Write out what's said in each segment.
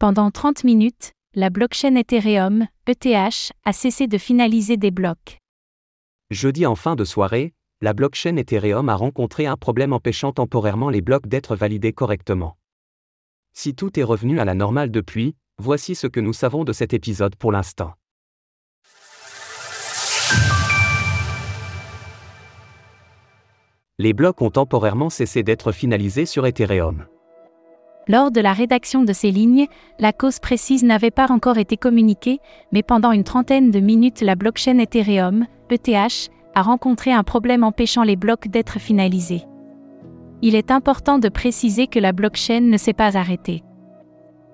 Pendant 30 minutes, la blockchain Ethereum, ETH, a cessé de finaliser des blocs. Jeudi en fin de soirée, la blockchain Ethereum a rencontré un problème empêchant temporairement les blocs d'être validés correctement. Si tout est revenu à la normale depuis, voici ce que nous savons de cet épisode pour l'instant. Les blocs ont temporairement cessé d'être finalisés sur Ethereum. Lors de la rédaction de ces lignes, la cause précise n'avait pas encore été communiquée, mais pendant une trentaine de minutes la blockchain Ethereum, ETH, a rencontré un problème empêchant les blocs d'être finalisés. Il est important de préciser que la blockchain ne s'est pas arrêtée.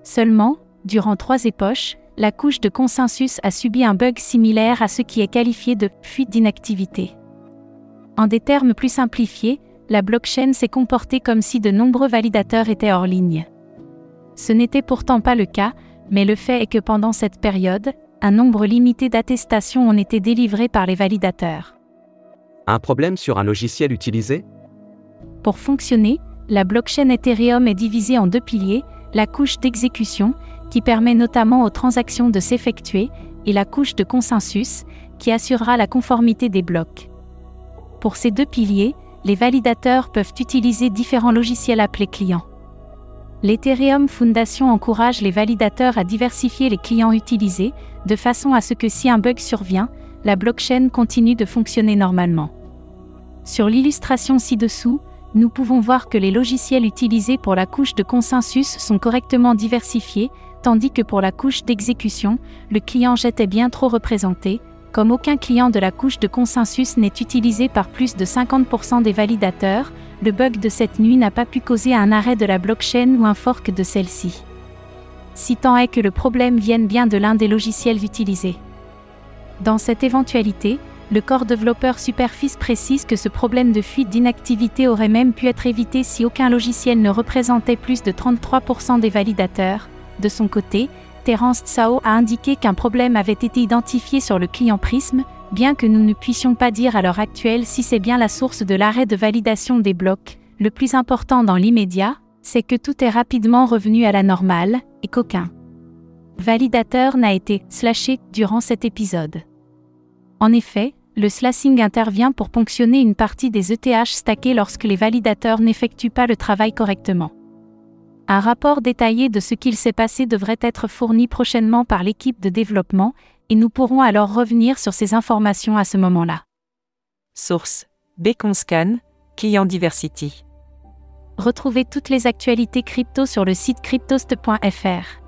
Seulement, durant trois époches, la couche de consensus a subi un bug similaire à ce qui est qualifié de fuite d'inactivité. En des termes plus simplifiés, la blockchain s'est comportée comme si de nombreux validateurs étaient hors ligne. Ce n'était pourtant pas le cas, mais le fait est que pendant cette période, un nombre limité d'attestations ont été délivrées par les validateurs. Un problème sur un logiciel utilisé? Pour fonctionner, la blockchain Ethereum est divisée en deux piliers, la couche d'exécution, qui permet notamment aux transactions de s'effectuer, et la couche de consensus, qui assurera la conformité des blocs. Pour ces deux piliers, les validateurs peuvent utiliser différents logiciels appelés clients. L'Ethereum Foundation encourage les validateurs à diversifier les clients utilisés, de façon à ce que si un bug survient, la blockchain continue de fonctionner normalement. Sur l'illustration ci-dessous, nous pouvons voir que les logiciels utilisés pour la couche de consensus sont correctement diversifiés, tandis que pour la couche d'exécution, le client jet est bien trop représenté, comme aucun client de la couche de consensus n'est utilisé par plus de 50% des validateurs, le bug de cette nuit n'a pas pu causer un arrêt de la blockchain ou un fork de celle-ci. Si tant est que le problème vienne bien de l'un des logiciels utilisés. Dans cette éventualité, le corps développeur Superfice précise que ce problème de fuite d'inactivité aurait même pu être évité si aucun logiciel ne représentait plus de 33% des validateurs. De son côté, Terence Tsao a indiqué qu'un problème avait été identifié sur le client Prism, bien que nous ne puissions pas dire à l'heure actuelle si c'est bien la source de l'arrêt de validation des blocs. Le plus important dans l'immédiat, c'est que tout est rapidement revenu à la normale, et qu'aucun validateur n'a été slashé durant cet épisode. En effet, le slashing intervient pour ponctionner une partie des ETH stackés lorsque les validateurs n'effectuent pas le travail correctement. Un rapport détaillé de ce qu'il s'est passé devrait être fourni prochainement par l'équipe de développement, et nous pourrons alors revenir sur ces informations à ce moment-là. Source Beconscan, Client Diversity. Retrouvez toutes les actualités crypto sur le site cryptost.fr.